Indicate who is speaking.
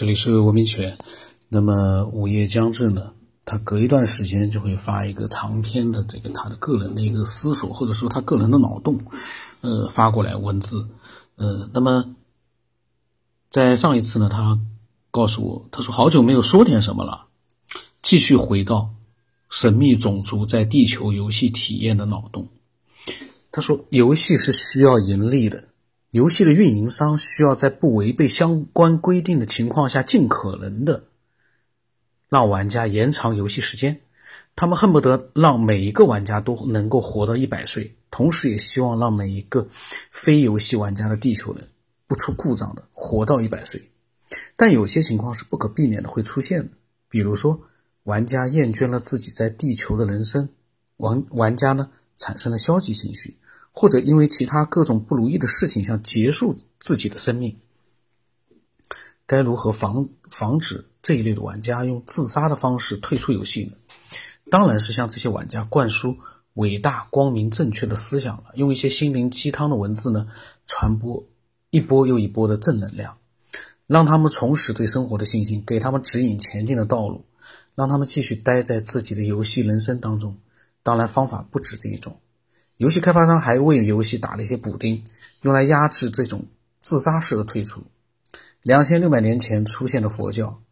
Speaker 1: 这里是文明犬。那么午夜将至呢，他隔一段时间就会发一个长篇的这个他的个人的一个思索，或者说他个人的脑洞，呃，发过来文字。呃，那么在上一次呢，他告诉我，他说好久没有说点什么了，继续回到神秘种族在地球游戏体验的脑洞。他说，游戏是需要盈利的。游戏的运营商需要在不违背相关规定的情况下，尽可能的让玩家延长游戏时间。他们恨不得让每一个玩家都能够活到一百岁，同时也希望让每一个非游戏玩家的地球人不出故障的活到一百岁。但有些情况是不可避免的会出现的，比如说玩家厌倦了自己在地球的人生，玩玩家呢产生了消极情绪。或者因为其他各种不如意的事情，想结束自己的生命，该如何防防止这一类的玩家用自杀的方式退出游戏呢？当然是向这些玩家灌输伟大、光明、正确的思想了，用一些心灵鸡汤的文字呢，传播一波又一波的正能量，让他们重拾对生活的信心，给他们指引前进的道路，让他们继续待在自己的游戏人生当中。当然，方法不止这一种。游戏开发商还为游戏打了一些补丁，用来压制这种自杀式的退出。两千六百年前出现的佛教，